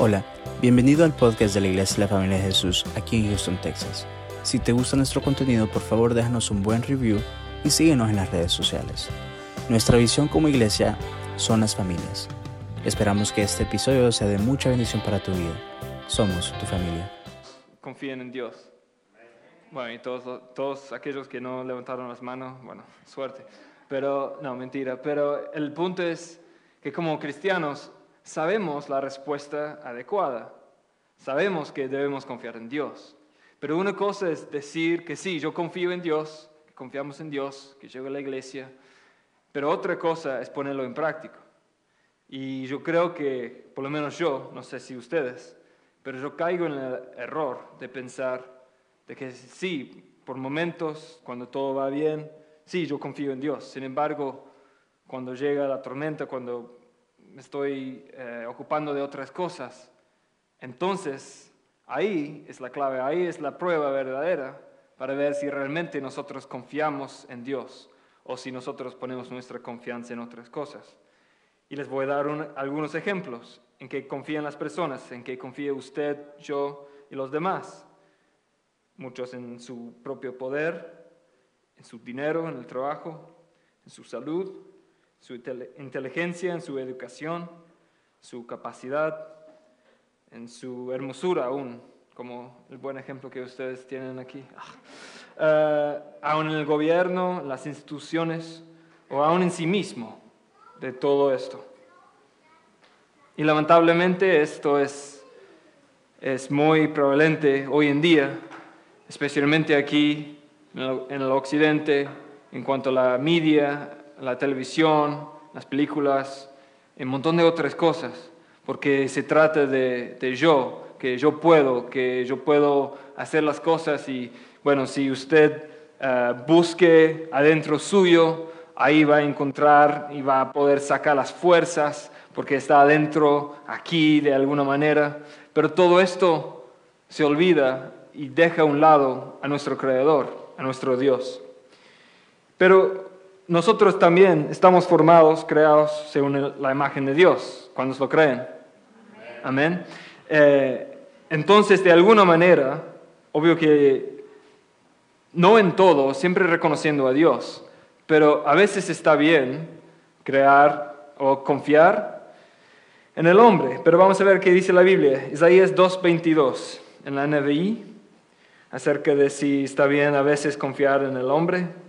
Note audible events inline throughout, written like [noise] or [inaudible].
Hola, bienvenido al podcast de la Iglesia de la Familia de Jesús aquí en Houston, Texas. Si te gusta nuestro contenido, por favor déjanos un buen review y síguenos en las redes sociales. Nuestra visión como iglesia son las familias. Esperamos que este episodio sea de mucha bendición para tu vida. Somos tu familia. confíen en Dios. Bueno, y todos, todos aquellos que no levantaron las manos, bueno, suerte. Pero, no, mentira. Pero el punto es que como cristianos sabemos la respuesta adecuada. Sabemos que debemos confiar en Dios. Pero una cosa es decir que sí, yo confío en Dios, que confiamos en Dios, que llego a la iglesia. Pero otra cosa es ponerlo en práctica. Y yo creo que, por lo menos yo, no sé si ustedes, pero yo caigo en el error de pensar de que sí, por momentos, cuando todo va bien, sí, yo confío en Dios. Sin embargo, cuando llega la tormenta, cuando me estoy eh, ocupando de otras cosas, entonces ahí es la clave, ahí es la prueba verdadera para ver si realmente nosotros confiamos en Dios o si nosotros ponemos nuestra confianza en otras cosas. Y les voy a dar un- algunos ejemplos en que confían las personas, en que confía usted, yo y los demás. Muchos en su propio poder, en su dinero, en el trabajo, en su salud, su inteligencia, en su educación, su capacidad, en su hermosura aún, como el buen ejemplo que ustedes tienen aquí. Ah. Eh, aún en el gobierno, las instituciones o aún en sí mismo de todo esto. Y lamentablemente esto es, es muy prevalente hoy en día, especialmente aquí en el occidente, en cuanto a la media, la televisión, las películas, un montón de otras cosas, porque se trata de, de yo, que yo puedo, que yo puedo hacer las cosas y bueno, si usted eh, busque adentro suyo, ahí va a encontrar y va a poder sacar las fuerzas, porque está adentro, aquí de alguna manera, pero todo esto se olvida y deja a un lado a nuestro Creador, a nuestro Dios. Pero nosotros también estamos formados, creados según la imagen de Dios. ¿Cuántos lo creen? Amén. Eh, entonces, de alguna manera, obvio que no en todo, siempre reconociendo a Dios, pero a veces está bien crear o confiar en el hombre. Pero vamos a ver qué dice la Biblia. Isaías 2.22 en la NBI, acerca de si está bien a veces confiar en el hombre.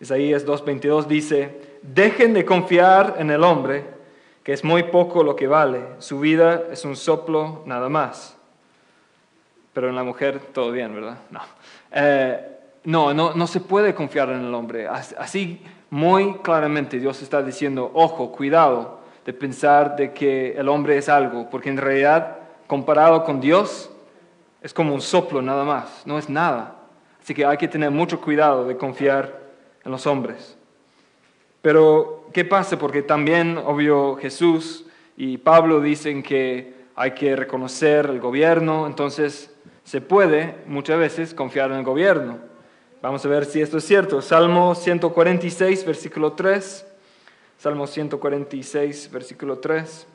Isaías 2.22 dice, dejen de confiar en el hombre, que es muy poco lo que vale. Su vida es un soplo nada más. Pero en la mujer todo bien, ¿verdad? No. Eh, no, no, no se puede confiar en el hombre. As- Así muy claramente Dios está diciendo, ojo, cuidado de pensar de que el hombre es algo, porque en realidad, comparado con Dios, es como un soplo nada más, no es nada. Así que hay que tener mucho cuidado de confiar en los hombres. Pero, ¿qué pasa? Porque también, obvio, Jesús y Pablo dicen que hay que reconocer el gobierno, entonces se puede muchas veces confiar en el gobierno. Vamos a ver si esto es cierto. Salmo 146, versículo 3. Salmo 146, versículo 3.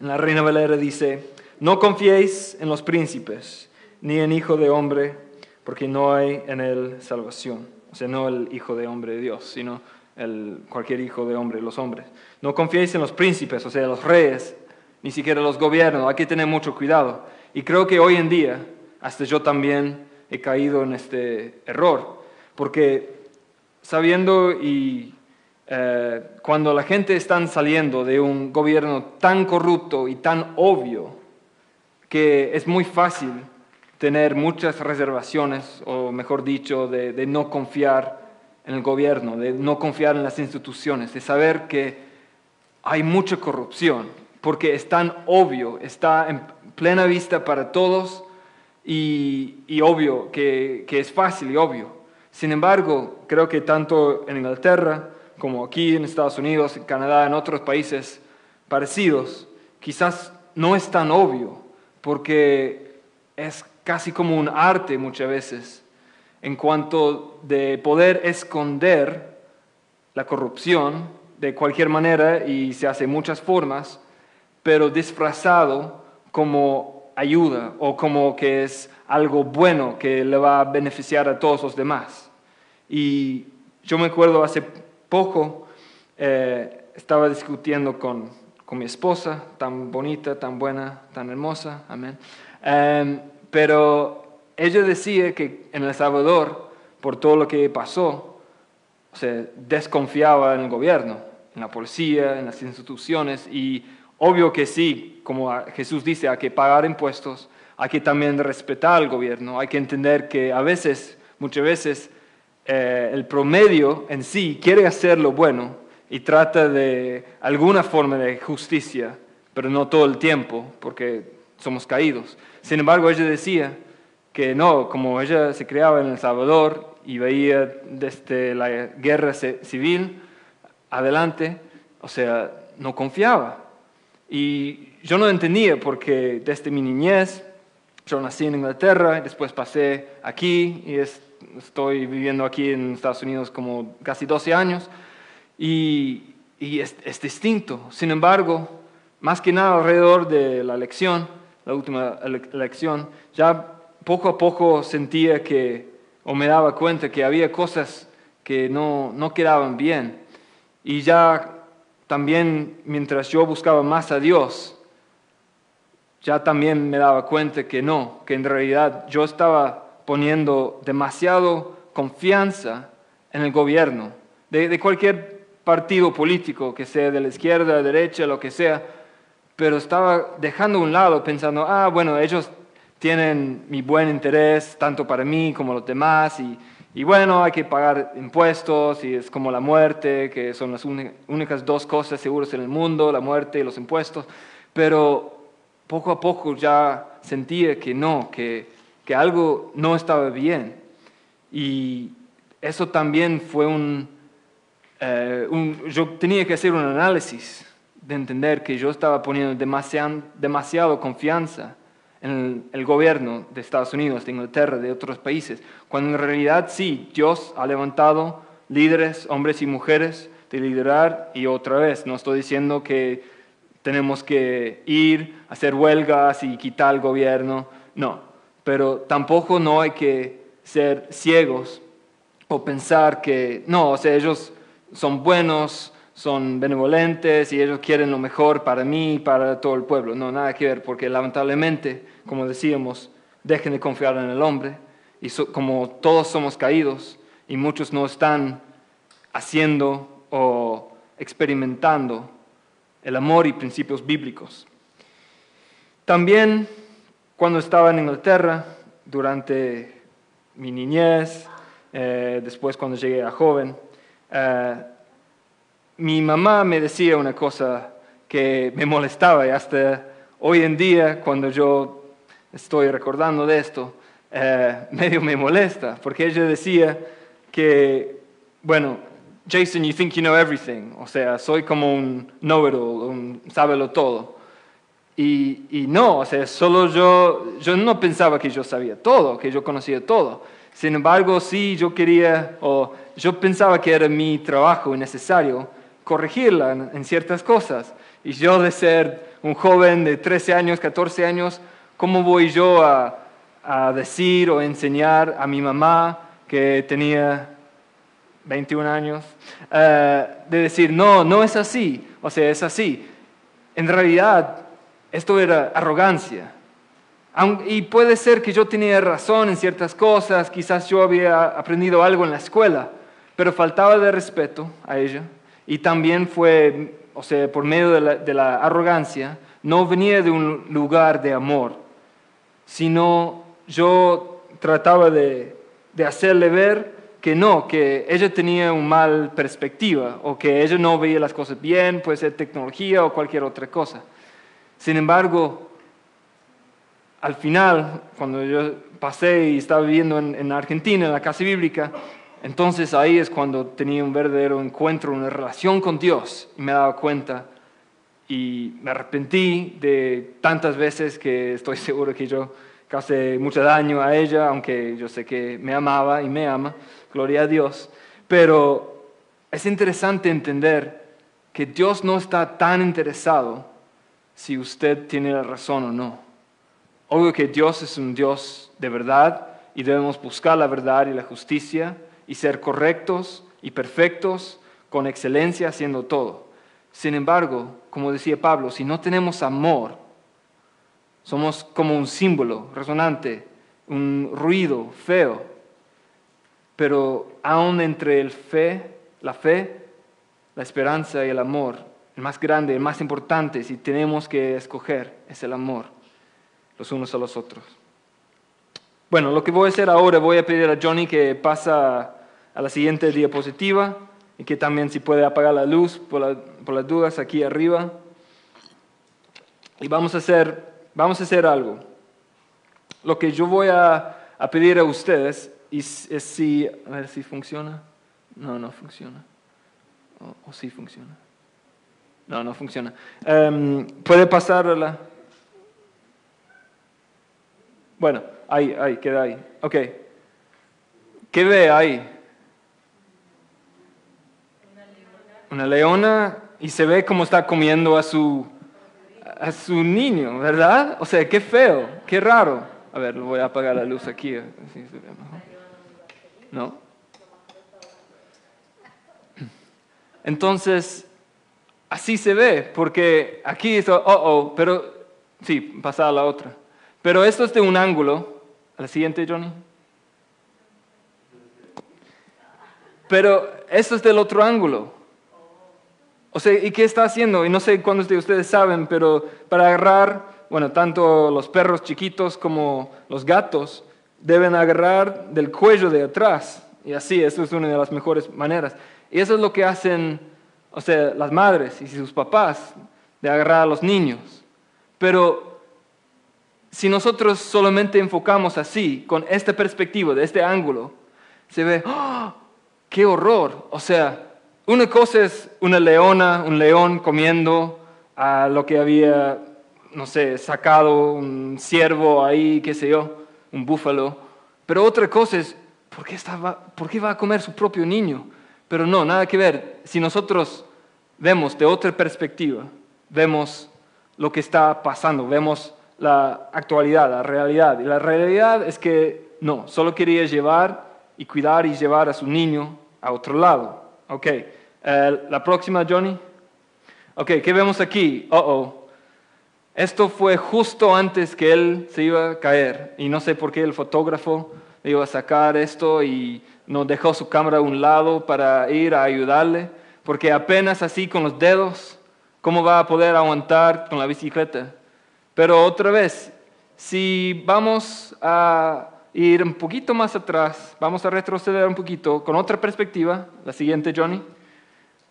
En la Reina Valera dice, no confiéis en los príncipes, ni en hijo de hombre, porque no hay en él salvación. O sea, no el hijo de hombre de Dios, sino el, cualquier hijo de hombre, los hombres. No confiéis en los príncipes, o sea, los reyes, ni siquiera los gobiernos. Hay que tener mucho cuidado. Y creo que hoy en día, hasta yo también he caído en este error, porque sabiendo y eh, cuando la gente está saliendo de un gobierno tan corrupto y tan obvio que es muy fácil tener muchas reservaciones, o mejor dicho, de, de no confiar en el gobierno, de no confiar en las instituciones, de saber que hay mucha corrupción, porque es tan obvio, está en plena vista para todos y, y obvio, que, que es fácil y obvio. Sin embargo, creo que tanto en Inglaterra como aquí en Estados Unidos, en Canadá, en otros países parecidos, quizás no es tan obvio, porque es casi como un arte muchas veces en cuanto de poder esconder la corrupción de cualquier manera y se hace muchas formas, pero disfrazado como ayuda o como que es algo bueno que le va a beneficiar a todos los demás. Y yo me acuerdo hace poco, eh, estaba discutiendo con, con, mi esposa, tan bonita, tan buena, tan hermosa, amén. Em, pero ella decía que en El Salvador, por todo lo que pasó, se desconfiaba en el gobierno, en la policía, en las instituciones, y obvio que sí, como Jesús dice, hay que pagar impuestos, hay que también respetar al gobierno, hay que entender que a veces, muchas veces, eh, el promedio en sí quiere hacer lo bueno y trata de alguna forma de justicia, pero no todo el tiempo, porque somos caídos. Sin embargo, ella decía que no, como ella se criaba en El Salvador y veía desde la guerra civil adelante, o sea, no confiaba. Y yo no entendía porque desde mi niñez, yo nací en Inglaterra, después pasé aquí y estoy viviendo aquí en Estados Unidos como casi 12 años y, es, es, distinto. Sin embargo, más que nada alrededor de la elección, la última elección, ya poco a poco sentía que, o me daba cuenta que había cosas que no, no quedaban bien. Y ya también mientras yo buscaba más a Dios, ya también me daba cuenta que no, que en realidad yo estaba poniendo demasiado confianza en el gobierno, de, de cualquier partido político, que sea de la izquierda, derecha, lo que sea, pero estaba dejando a un lado pensando, ah, bueno, ellos tienen mi buen interés, tanto para mí como los demás, y, y bueno, hay que pagar impuestos, y es como la muerte, que son las únicas dos cosas seguras en el mundo, la muerte y los impuestos, pero poco a poco ya sentía que no, que, que algo no estaba bien. Y eso también fue un, eh, yo tenía que hacer un análisis de entender que yo estaba poniendo demasiado, confianza en el, gobierno de Estados Unidos, de Inglaterra, de otros países, cuando en realidad sí, Dios ha levantado líderes, hombres y mujeres, de liderar y otra vez, no estoy diciendo que tenemos que ir, a hacer huelgas y quitar el gobierno, no, pero tampoco no hay que ser ciegos o pensar que, no, o sea, ellos son buenos, son benevolentes y ellos quieren lo mejor para mí y para todo el pueblo. No, nada que ver, porque lamentablemente, como decíamos, dejen de confiar en el hombre y como todos somos caídos y muchos no están haciendo o experimentando el amor y principios bíblicos. También cuando estaba en Inglaterra, durante mi niñez, eh, después cuando llegué a joven, eh, mi mamá me decía una cosa que me molestaba y hasta hoy en día cuando yo estoy recordando de esto, eh, [laughs] medio me molesta, porque ella decía que, bueno, Jason, you think you know everything, o sea, soy como un know-it-all, un sábelo todo. Y, y, no, o sea, solo yo, yo no pensaba que yo sabía todo, que yo conocía todo. Sin embargo, sí, yo quería, o yo pensaba que era mi trabajo necesario corregirla en, ciertas cosas. Y yo de ser un joven de 13 años, 14 años, ¿cómo voy yo a, decir o enseñar a mi mamá que tenía 21 años, eh, de decir, no, no es así, o sea, es así. En realidad, esto era arrogancia. Y puede ser que yo tenía razón en ciertas cosas, quizás yo había aprendido algo en la escuela, pero faltaba de respeto a ella. Y también fue, o sea, por medio de la, arrogancia, no venía de un lugar de amor, sino yo trataba de, hacerle ver que no, que ella tenía una mal perspectiva o que ella no veía las cosas bien, puede ser tecnología o cualquier otra cosa. Sin embargo, al final, cuando yo pasé y estaba viviendo en, Argentina, en la casa bíblica, entonces ahí es cuando tenía un verdadero encuentro, una relación con Dios y me daba cuenta y me arrepentí de tantas veces que estoy [laughs] seguro que yo causé mucho daño a ella, aunque yo sé que me amaba y me ama, gloria a Dios. Pero es interesante entender que Dios no está tan interesado si usted tiene la razón o no. Obvio que Dios es un Dios de verdad y debemos buscar la verdad y la justicia y ser correctos y perfectos con excelencia haciendo todo. Sin embargo, como decía Pablo, si no tenemos amor, somos como un símbolo resonante, un ruido feo. Pero aún entre el fe, la fe, la esperanza y el amor, el más grande, el más importante, si tenemos que escoger, es el amor, los unos a los otros. Bueno, lo que voy a hacer ahora, voy a pedir a Johnny que pasa a la siguiente diapositiva y que también si puede apagar la luz por, las dudas aquí arriba. Y vamos a hacer, vamos a hacer algo. Lo que yo voy a, pedir a ustedes es, si, a ver si funciona. No, no funciona. O, o sí funciona. No, no funciona. Em, ¿Puede pasar la...? Bueno, ahí, ahí, queda ahí. Ok. ¿Qué ve ahí? Una leona y se ve cómo está comiendo a su, a su niño, ¿verdad? O sea, qué feo, qué raro. A ver, voy a apagar la luz aquí. ¿No? Entonces, así se ve, porque aquí es, oh, oh, pero, sí, pasa a la otra. Pero esto es de un ángulo. ¿A la siguiente, Johnny? Pero esto es del otro ángulo. O sea, ¿y qué está haciendo? Y no sé cuántos de ustedes saben, pero para agarrar, bueno, tanto los perros chiquitos como los gatos deben agarrar del cuello de atrás. Y así, eso es una de las mejores maneras. Y eso es lo que hacen, o sea, las madres y sus papás, de agarrar a los niños. Pero si nosotros solamente enfocamos así, con esta perspectiva, de este ángulo, se ve, ¡oh! ¡Qué horror! O sea, una cosa es una leona, un león comiendo a lo que había, no sé, sacado un ciervo ahí, qué sé yo, un búfalo. Pero otra cosa es, ¿por qué, estaba, ¿por qué va a comer su propio niño? Pero no, nada que ver. Si nosotros vemos de otra perspectiva, vemos lo que está pasando, vemos la actualidad, la realidad. Y la realidad es que no, solo quería llevar y cuidar y llevar a su niño a otro lado. Ok, eh, la próxima, Johnny. Ok, ¿qué vemos aquí? Oh, oh. Esto fue justo antes que él se iba a caer. Y no sé por qué el fotógrafo iba a sacar esto y no dejó su cámara a un lado para ir a ayudarle. Porque apenas así con los dedos, ¿cómo va a poder aguantar con la bicicleta? Pero otra vez, si vamos a ir un poquito más atrás, vamos a retroceder un poquito con otra perspectiva, la siguiente, Johnny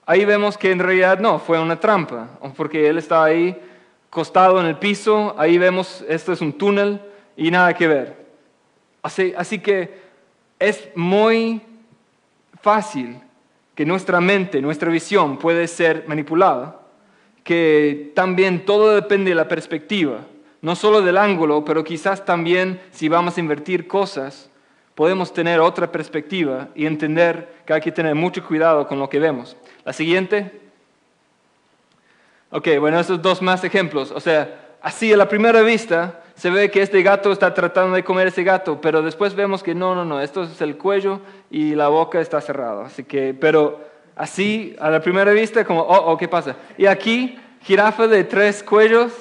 ahí vemos que en realidad no, fue una trampa, porque él está ahí costado en el piso, ahí vemos, esto es un túnel y nada que ver. Así, así que es muy fácil que nuestra mente, nuestra visión puede ser manipulada, que también todo depende de la perspectiva, no solo del ángulo, pero quizás también si vamos a invertir cosas, podemos tener otra perspectiva y entender que hay que tener mucho cuidado con lo que vemos. La siguiente. Ok, bueno, esos dos más ejemplos. O sea, así a la primera vista se ve que este gato está tratando de comer ese gato, pero después vemos que no, no, no, esto es el cuello y la boca está cerrada. Así que, pero así a la primera vista como, oh, oh, ¿qué pasa? Y aquí, jirafa de tres cuellos,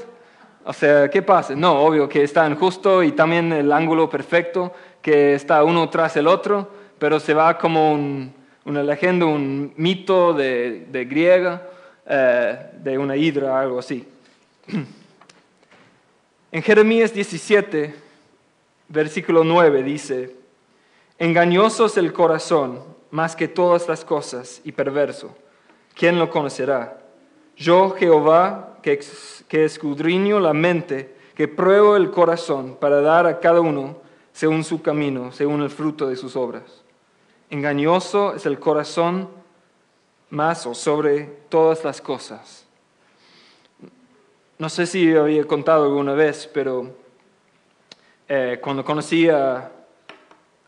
o sea, ¿qué pasa? No, obvio que están justo y también el ángulo perfecto, que está uno tras el otro, pero se va como un, una leyenda, un mito de, griega, eh, de una hidra, algo así. [clears throat] En Jeremías 17, versículo 9 dice, engañoso es el corazón más que todas las cosas y perverso. ¿Quién lo conocerá? Yo, Jehová, que, que escudriño la mente, que pruebo el corazón para dar a cada uno según su camino, según el fruto de sus obras. Engañoso es el corazón más o sobre todas las cosas. No sé si había contado alguna vez, pero eh, cuando conocí a,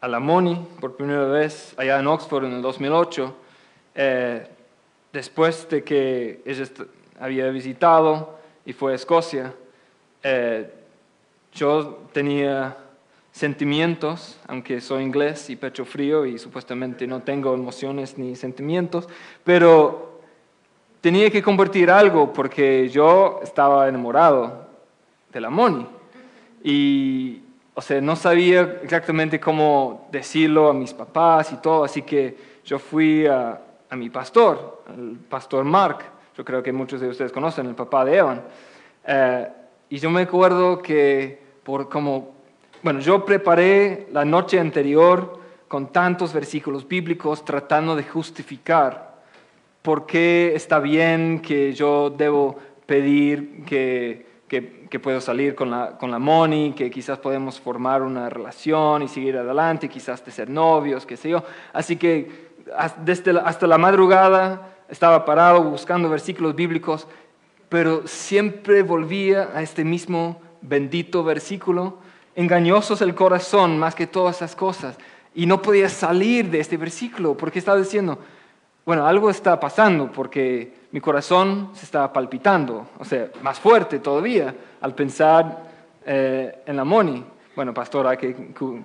a, la Moni por primera vez allá en Oxford en el 2008, eh, después de que ella había visitado y fue a Escocia, eh, yo tenía sentimientos, aunque soy inglés y pecho frío y supuestamente no tengo emociones ni sentimientos, pero tenía que convertir algo porque yo estaba enamorado de la Moni. Y, o sea, no sabía exactamente cómo decirlo a mis papás y todo, así que yo fui a, mi pastor, el pastor Mark, yo creo que muchos de ustedes conocen, el papá de Evan. Eh, y yo me acuerdo que por como bueno, yo preparé la noche anterior con tantos versículos bíblicos tratando de justificar por qué está bien que yo debo pedir que, que, puedo salir con la, con la Moni, que quizás podemos formar una relación y seguir adelante, quizás de ser novios, qué sé yo. Así que desde hasta la madrugada estaba parado buscando versículos bíblicos, pero siempre volvía a este mismo bendito versículo engañoso es el corazón más que todas esas cosas. Y no podía salir de este versículo porque estaba diciendo, bueno, algo está pasando porque mi corazón se estaba palpitando, o sea, más fuerte todavía al pensar eh, en la Moni. Bueno, pastor, hay que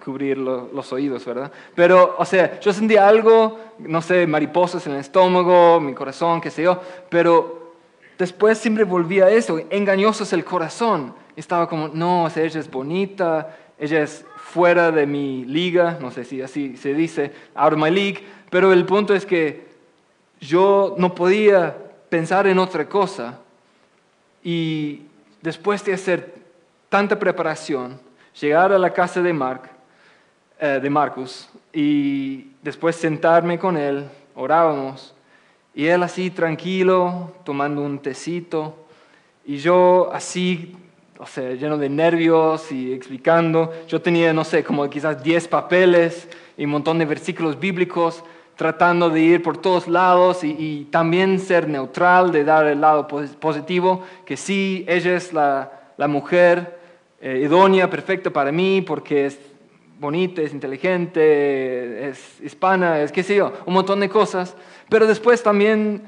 cubrir los oídos, ¿verdad? Pero, o sea, yo sentía algo, no sé, mariposas en el estómago, mi corazón, qué sé yo, pero después siempre volvía a eso, engañoso es el corazón estaba como, no, ella es bonita, ella es fuera de mi liga, no sé si así se dice, out of my league, pero el punto es que yo no podía pensar en otra cosa y después de hacer tanta preparación, llegar a la casa de Mark, eh, de Marcus y después sentarme con él, orábamos y él así tranquilo, tomando un tecito y yo así o sea, lleno de nervios y explicando. Yo tenía, no sé, como quizás 10 papeles y un montón de versículos bíblicos tratando de ir por todos lados y, también ser neutral, de dar el lado positivo, que sí, ella es la, la mujer eh, idónea, perfecta para mí, porque es bonita, es inteligente, es hispana, es qué sé yo, un montón de cosas. Pero después también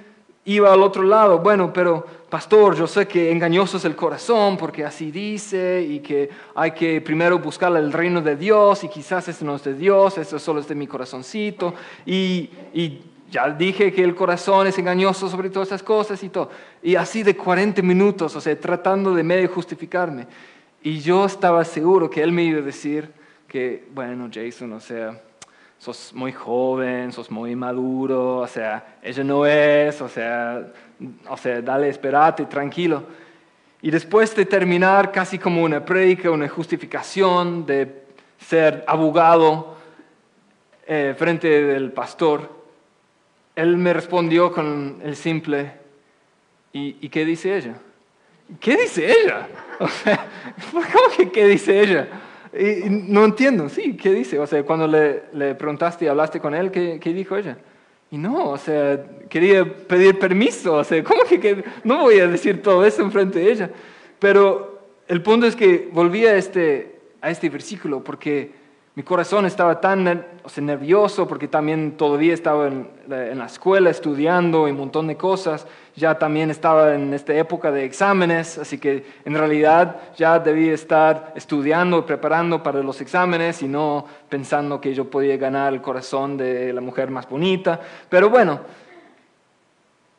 iba al otro lado, bueno, pero pastor, yo sé que engañoso es el corazón porque así dice y que hay que primero buscar el reino de Dios y quizás ese no es de Dios, eso solo es de mi corazoncito y, y ya dije que el corazón es engañoso sobre todas esas cosas y todo. Y así de 40 minutos, o sea, tratando de medio justificarme. Y yo estaba seguro que él me iba a decir que, bueno, Jason, o sea, sos muy joven, sos muy maduro, o sea, ella no es, o sea, o sea, dale, esperate, tranquilo. Y después de terminar casi como una prédica, una justificación de ser abogado eh, frente del pastor, él me respondió con el simple, ¿y, ¿y qué dice ella? ¿Qué dice ella? [laughs] O sea, [laughs] ¿cómo que qué dice ella? Y, no entiendo, sí, ¿qué dice? O sea, cuando le, le preguntaste y hablaste con él, ¿qué, ¿qué, dijo ella? Y no, o sea, quería pedir permiso, o sea, ¿cómo que, no voy a decir todo eso enfrente de ella? Pero el punto es que volví este, a este versículo porque mi corazón estaba tan nervioso porque también todavía estaba en la, escuela estudiando y un montón de cosas. Ya también estaba en esta época de exámenes, así que en realidad ya debía estar estudiando y preparando para los exámenes y no pensando que yo podía ganar el corazón de la mujer más bonita. Pero bueno,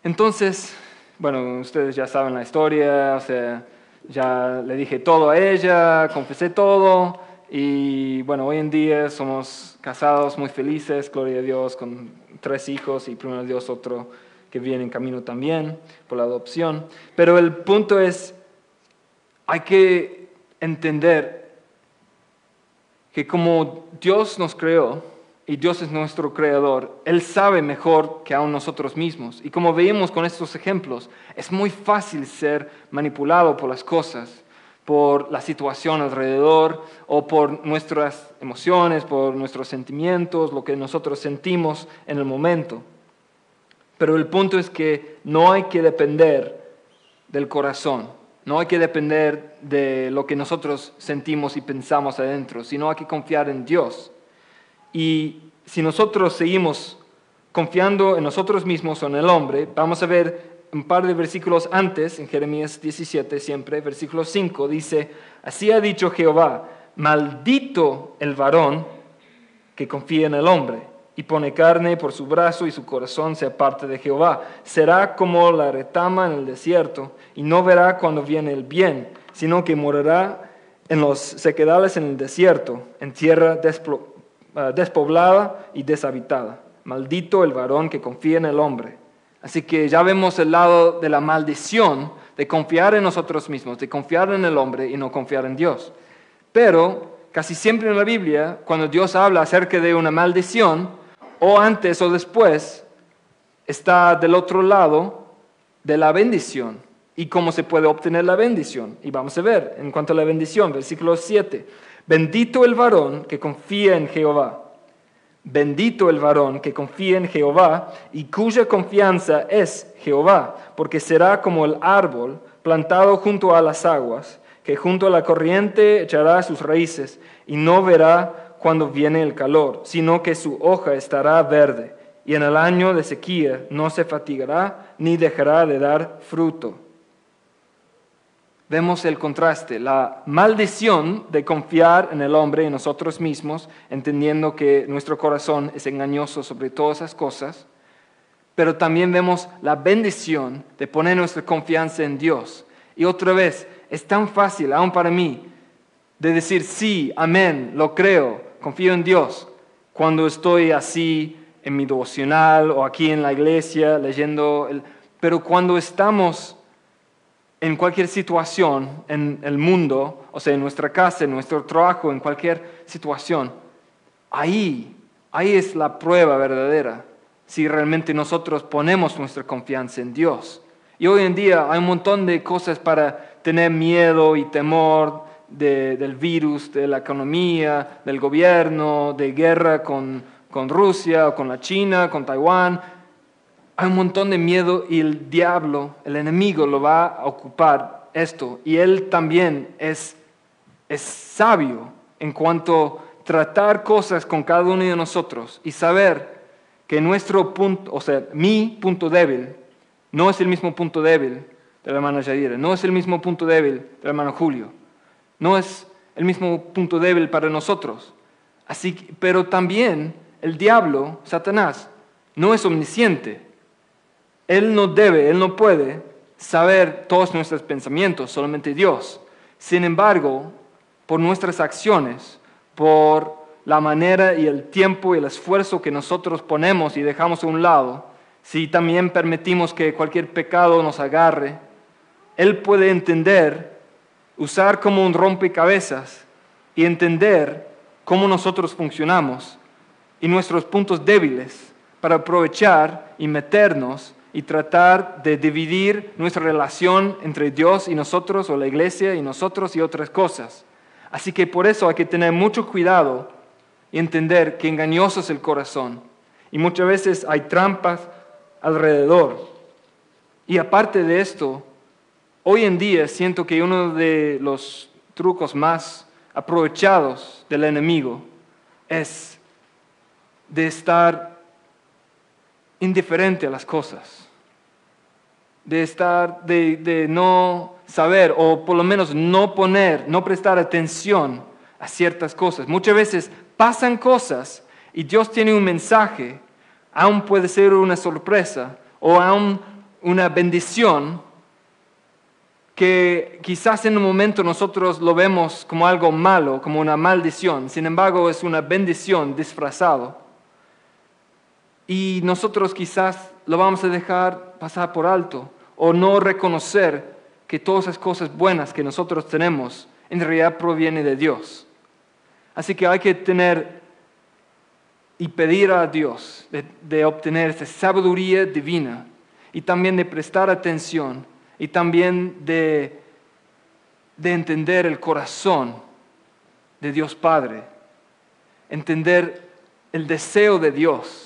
entonces, bueno, ustedes ya saben la historia, o sea, ya le dije todo a ella, confesé todo. Y bueno, hoy en día somos casados muy felices, gloria a Dios, con tres hijos y primero Dios otro que viene en camino también por la adopción. Pero el punto es, hay que entender que como Dios nos creó y Dios es nuestro creador, Él sabe mejor que aún nosotros mismos. Y como veíamos con estos ejemplos, es muy fácil ser manipulado por las cosas por la situación alrededor o por nuestras emociones, por nuestros sentimientos, lo que nosotros sentimos en el momento. Pero el punto es que no hay que depender del corazón, no hay que depender de lo que nosotros sentimos y pensamos adentro, sino hay que confiar en Dios. Y si nosotros seguimos confiando en nosotros mismos o en el hombre, vamos a ver un par de versículos antes, en Jeremías 17 siempre, versículo 5, dice, así ha dicho Jehová, maldito el varón que confía en el hombre y pone carne por su brazo y su corazón se aparte de Jehová. Será como la retama en el desierto y no verá cuando viene el bien, sino que morará en los sequedales en el desierto, en tierra ah, despoblada y deshabitada. Maldito el varón que confía en el hombre. Así que ya vemos el lado de la maldición de confiar en nosotros mismos, de confiar en el hombre y no confiar en Dios. Pero casi siempre en la Biblia, cuando Dios habla acerca de una maldición, o antes o después, está del otro lado de la bendición y cómo se puede obtener la bendición. Y vamos a ver en cuanto a la bendición, versículo 7. Bendito el varón que confía en Jehová. Bendito el varón que confía en Jehová y cuya confianza es Jehová, porque será como el árbol plantado junto a las aguas, que junto a la corriente echará sus raíces y no verá cuando viene el calor, sino que su hoja estará verde y en el año de sequía no se fatigará ni dejará de dar fruto vemos el contraste, la maldición de confiar en el hombre y nosotros mismos, entendiendo que nuestro corazón es engañoso sobre todas esas cosas, pero también vemos la bendición de poner nuestra confianza en Dios. Y otra vez, es tan fácil, aún para mí, de decir sí, amén, lo creo, confío en Dios, cuando estoy así en mi devocional o aquí en la iglesia leyendo, el... pero cuando estamos en cualquier situación en el mundo, o sea, en nuestra casa, en nuestro trabajo, en cualquier situación, ahí, ahí es la prueba verdadera, si realmente nosotros ponemos nuestra confianza en Dios. Y hoy en día hay un montón de cosas para tener miedo y temor del virus, de la economía, del gobierno, de guerra con, con Rusia o con la China, con Taiwán, hay un montón de miedo y el diablo, el enemigo, lo va a ocupar esto. Y él también es, es sabio en cuanto a tratar cosas con cada uno de nosotros y saber que nuestro punto, o sea, mi punto débil, no es el mismo punto débil del hermano Yadira, no es el mismo punto débil del hermano Julio, no es el mismo punto débil para nosotros. Así, pero también el diablo, Satanás, no es omnisciente. Él no debe, Él no puede saber todos nuestros pensamientos, solamente Dios. Sin embargo, por nuestras acciones, por la manera y el tiempo y el esfuerzo que nosotros ponemos y dejamos a un lado, si también permitimos que cualquier pecado nos agarre, Él puede entender, usar como un rompecabezas y entender cómo nosotros funcionamos y nuestros puntos débiles para aprovechar y meternos y tratar de dividir nuestra relación entre Dios y nosotros, o la iglesia y nosotros y otras cosas. Así que por eso hay que tener mucho cuidado y entender que engañoso es el corazón. Y muchas veces hay trampas alrededor. Y aparte de esto, hoy en día siento que uno de los trucos más aprovechados del enemigo es de estar indiferente a las cosas de estar, de, no saber o por lo menos no poner, no prestar atención a ciertas cosas. Muchas veces pasan cosas y Dios tiene un mensaje, aún puede ser una sorpresa o aún una bendición que quizás en un momento nosotros lo vemos como algo malo, como una maldición, sin embargo es una bendición disfrazado. Y nosotros quizás lo vamos a dejar pasar por alto o no reconocer que todas esas cosas buenas que nosotros tenemos en realidad provienen de Dios. Así que hay que tener y pedir a Dios de, obtener esa sabiduría divina y también de prestar atención y también de, de entender el corazón de Dios Padre, entender el deseo de Dios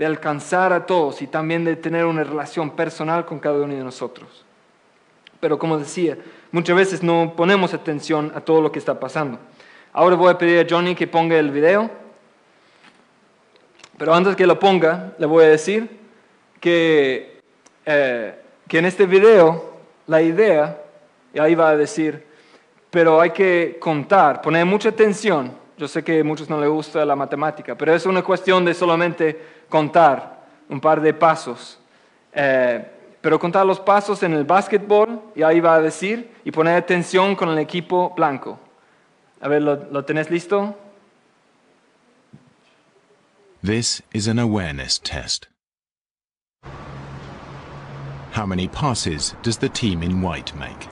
de alcanzar a todos y también de tener una relación personal con cada uno de nosotros. Pero como decía, muchas veces no ponemos atención a todo lo que está pasando. Ahora voy a pedir a Johnny que ponga el video Pero antes que lo ponga, le voy a decir que, eh, que en este video la idea, y ahí va a decir, pero hay que contar, poner mucha atención. Yo sé que a muchos no les gusta la matemática, pero es una cuestión de solamente contar un par de pasos. Eh, pero contar los pasos en el básquetbol, y ahí va a decir, y poner atención con el equipo blanco. A ver, ¿lo, lo tenés listo? This is an awareness test. How many passes does the team in white make?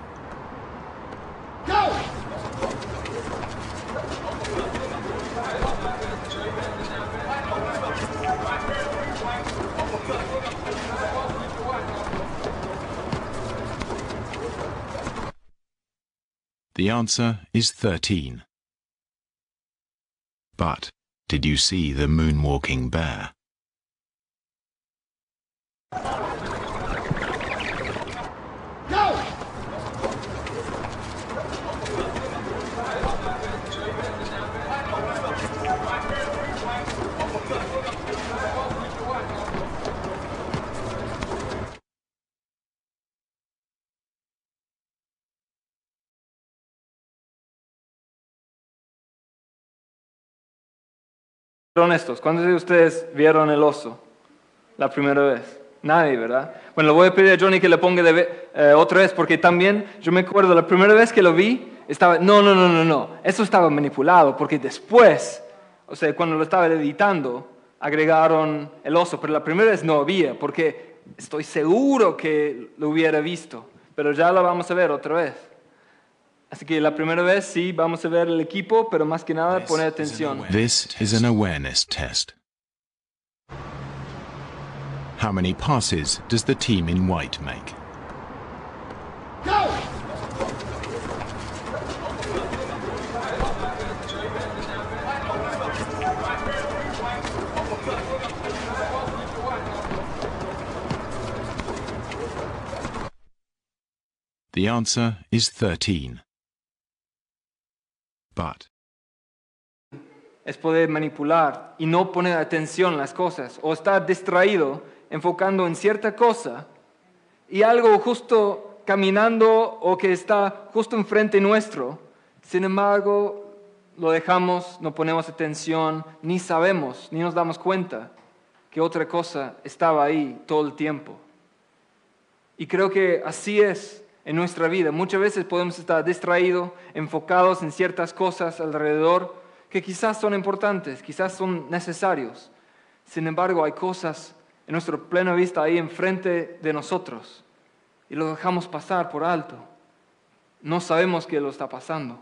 The answer is 13. But did you see the moonwalking bear? Son. ¿Cuántos de ustedes vieron el oso la primera vez? Nadie, ¿verdad? Bueno, le voy a pedir a Johnny que le ponga de eh, otra vez, porque también yo me acuerdo la primera vez que lo vi, estaba, no, no, no, no, no, eso estaba manipulado, porque después, o sea, cuando lo estaba editando, agregaron el oso, pero la primera vez no había, porque estoy seguro que lo hubiera visto, pero ya lo vamos a ver otra vez. Así que la primera vez sí vamos a ver el equipo, pero más que nada poner atención. This is an awareness test. How many passes does the team in white make? The answer is 13. Es poder manipular y no poner atención en las cosas o estar distraído enfocando en cierta cosa y algo justo caminando o que está justo enfrente nuestro. Sin embargo, lo dejamos, no ponemos atención, ni sabemos, ni nos damos cuenta que otra cosa estaba ahí todo el tiempo. Y creo que así es en nuestra vida. Muchas veces podemos estar distraídos, enfocados en ciertas cosas alrededor que quizás son importantes, quizás son necesarios. Sin embargo, hay cosas en nuestra plena vista ahí enfrente de nosotros y lo dejamos pasar por alto. No sabemos qué lo está pasando.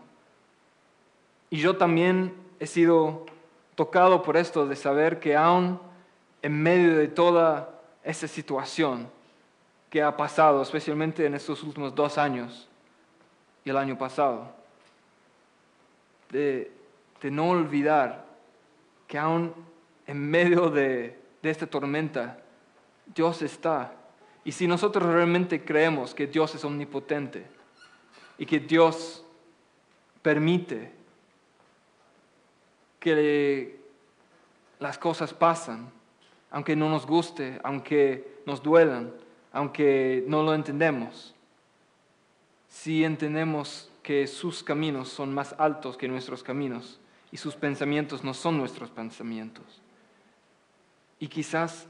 Y yo también he sido tocado por esto de saber que aún en medio de toda esa situación que ha pasado, especialmente en estos últimos dos años y el año pasado, de, no olvidar que aún en medio de, de esta tormenta, Dios está. Y si nosotros realmente creemos que Dios es omnipotente y que Dios permite que las cosas pasan, aunque no nos guste, aunque nos duelan, aunque no lo entendemos, si entendemos que sus caminos son más altos que nuestros caminos y sus pensamientos no son nuestros pensamientos. Y quizás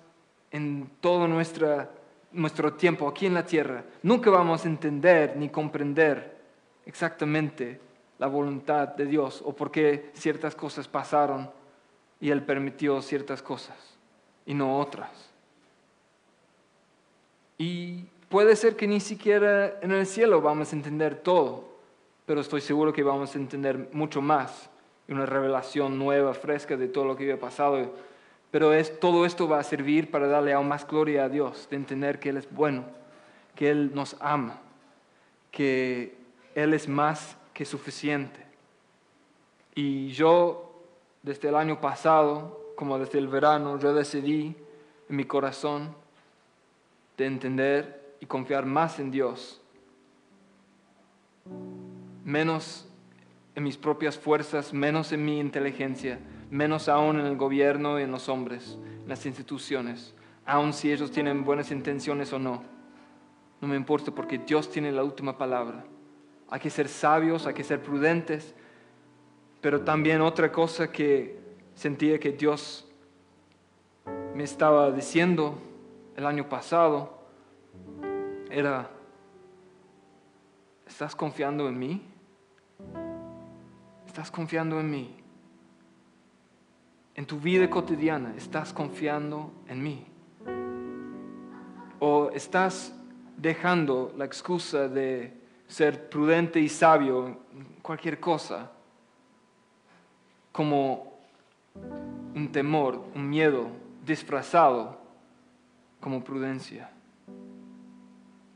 en todo nuestra, nuestro tiempo aquí en la tierra nunca vamos a entender ni comprender exactamente la voluntad de Dios o por qué ciertas cosas pasaron y Él permitió ciertas cosas y no otras. Y puede ser que ni siquiera en el cielo vamos a entender todo, pero estoy seguro que vamos a entender mucho más, una revelación nueva, fresca de todo lo que había pasado. Pero es, todo esto va a servir para darle aún más gloria a Dios, de entender que Él es bueno, que Él nos ama, que Él es más que suficiente. Y yo, desde el año pasado, como desde el verano, yo decidí en mi corazón de entender y confiar más en Dios, menos en mis propias fuerzas, menos en mi inteligencia, menos aún en el gobierno y en los hombres, en las instituciones, aun si ellos tienen buenas intenciones o no. No me importa porque Dios tiene la última palabra. Hay que ser sabios, hay que ser prudentes, pero también otra cosa que sentía que Dios me estaba diciendo el año pasado era, ¿estás confiando en mí? ¿Estás confiando en mí? En tu vida cotidiana, ¿estás confiando en mí? ¿O estás dejando la excusa de ser prudente y sabio en cualquier cosa como un temor, un miedo disfrazado como prudencia.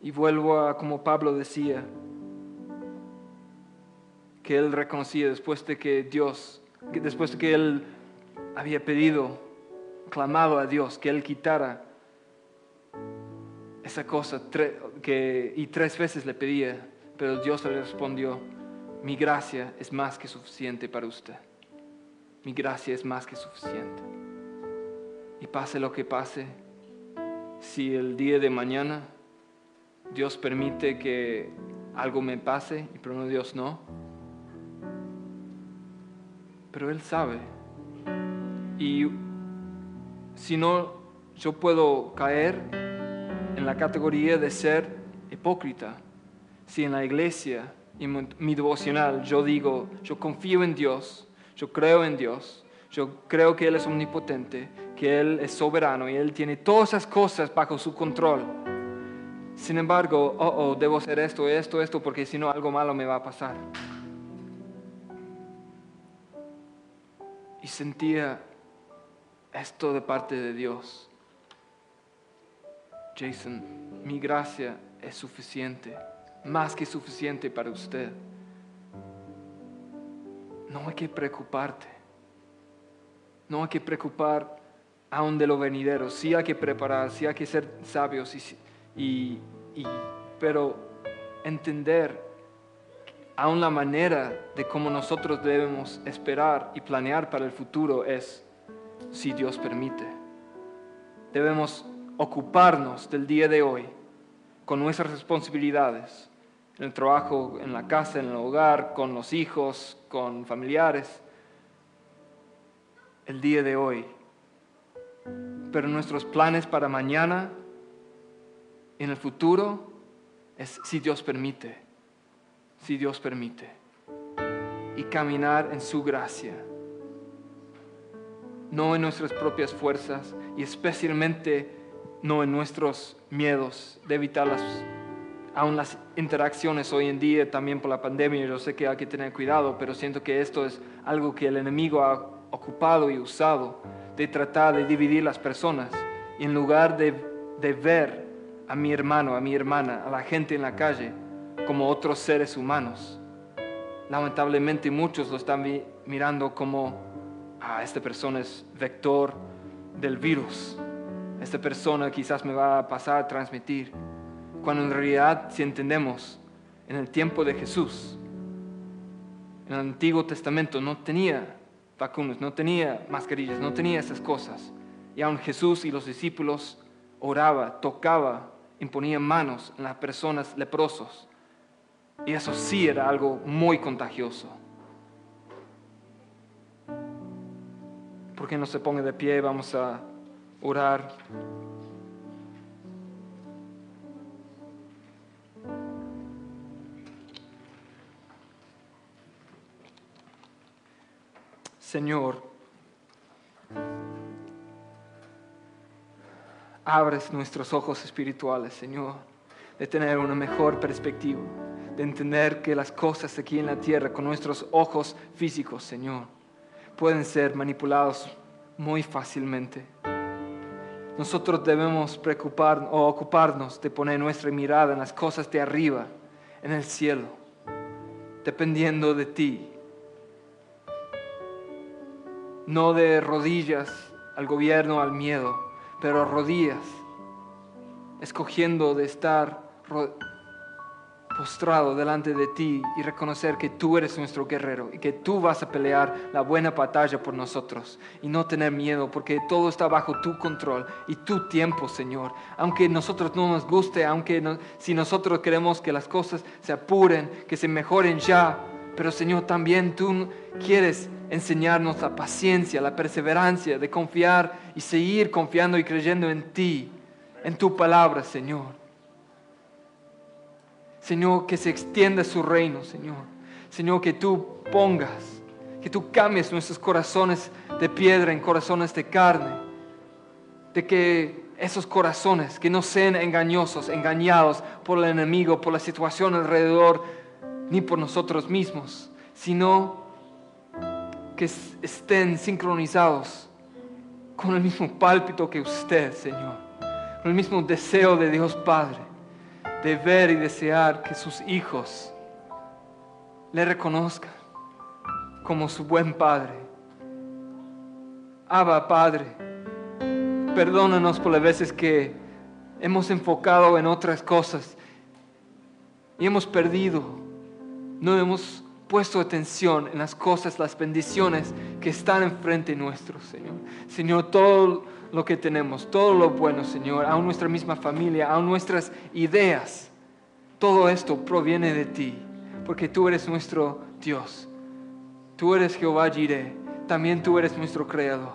Y vuelvo a como Pablo decía, que él reconocía después de que Dios, después de que él había pedido, clamado a Dios que él quitara esa cosa que, y tres veces le pedía, pero Dios le respondió, mi gracia es más que suficiente para usted. Mi gracia es más que suficiente. Y pase lo que pase, si el día de mañana Dios permite que algo me pase, pero no Dios no, pero Él sabe. Y si no, yo puedo caer en la categoría de ser hipócrita. Si en la iglesia y mi devocional yo digo, yo confío en Dios, yo creo en Dios, yo creo que Él es omnipotente, que Él es soberano y Él tiene todas esas cosas bajo su control. Sin embargo, oh, oh, debo hacer esto, esto, esto, porque si no algo malo me va a pasar. Y sentía esto de parte de Dios. Jason, mi gracia es suficiente, más que suficiente para usted. No hay que preocuparte. No hay que preocupar aún de lo venidero. Sí hay que preparar, sí hay que ser sabios, y, pero entender aún la manera de cómo nosotros debemos esperar y planear para el futuro es si Dios permite. Debemos ocuparnos del día de hoy con nuestras responsabilidades, en el trabajo, en la casa, en el hogar, con los hijos, con familiares, el día de hoy. Pero nuestros planes para mañana, en el futuro, es si Dios permite, si Dios permite, y caminar en su gracia. No en nuestras propias fuerzas y especialmente no en nuestros miedos de evitar las, aún las interacciones hoy en día también por la pandemia. Yo sé que hay que tener cuidado, pero siento que esto es algo que el enemigo ha ocupado y usado de tratar de dividir las personas. En lugar de, de ver a mi hermano, a mi hermana, a la gente en la calle como otros seres humanos, lamentablemente muchos lo están mirando como, ah, esta persona es vector del virus esta persona quizás me va a pasar a transmitir. Cuando en realidad, si entendemos, en el tiempo de Jesús, en el Antiguo Testamento no tenía vacunas, no tenía mascarillas, no tenía esas cosas. Y aún Jesús y los discípulos oraba, tocaba, imponían manos en las personas leprosos. Y eso sí era algo muy contagioso. ¿Por qué no se pone de pie? Vamos a orar. Señor, abres nuestros ojos espirituales, Señor, de tener una mejor perspectiva, de entender que las cosas aquí en la tierra con nuestros ojos físicos, Señor, pueden ser manipulados muy fácilmente. Nosotros debemos preocupar o ocuparnos de poner nuestra mirada en las cosas de arriba, en el cielo, dependiendo de ti. No de rodillas al gobierno, al miedo, pero rodillas, escogiendo de estar postrado delante de ti y reconocer que tú eres nuestro guerrero y que tú vas a pelear la buena batalla por nosotros y no tener miedo porque todo está bajo tu control y tu tiempo, Señor. Aunque nosotros no nos guste, aunque si nosotros queremos que las cosas se apuren, que se mejoren ya, pero Señor, también tú quieres enseñarnos la paciencia, la perseverancia de confiar y seguir confiando y creyendo en ti, en tu palabra, Señor. Señor, que se extienda su reino, Señor. Señor, que tú pongas, que tú cambies nuestros corazones de piedra en corazones de carne. De que esos corazones que no sean engañosos, engañados por el enemigo, por la situación alrededor, ni por nosotros mismos, sino que estén sincronizados con el mismo pálpito que usted, Señor, con el mismo deseo de Dios Padre de ver y desear que sus hijos le reconozcan como su buen Padre. Abba, Padre, perdónanos por las veces que hemos enfocado en otras cosas y hemos perdido, no hemos puesto atención en las cosas, las bendiciones que están enfrente nuestro, Señor. Señor, todo lo que tenemos, todo lo bueno, Señor, aún nuestra misma familia, aún nuestras ideas. Todo esto proviene de ti, porque tú eres nuestro Dios. Tú eres Jehová Jireh, también tú eres nuestro creador.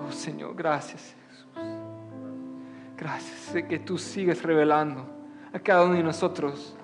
Oh Señor, gracias Jesús. Gracias, que tú sigues revelando a cada uno de nosotros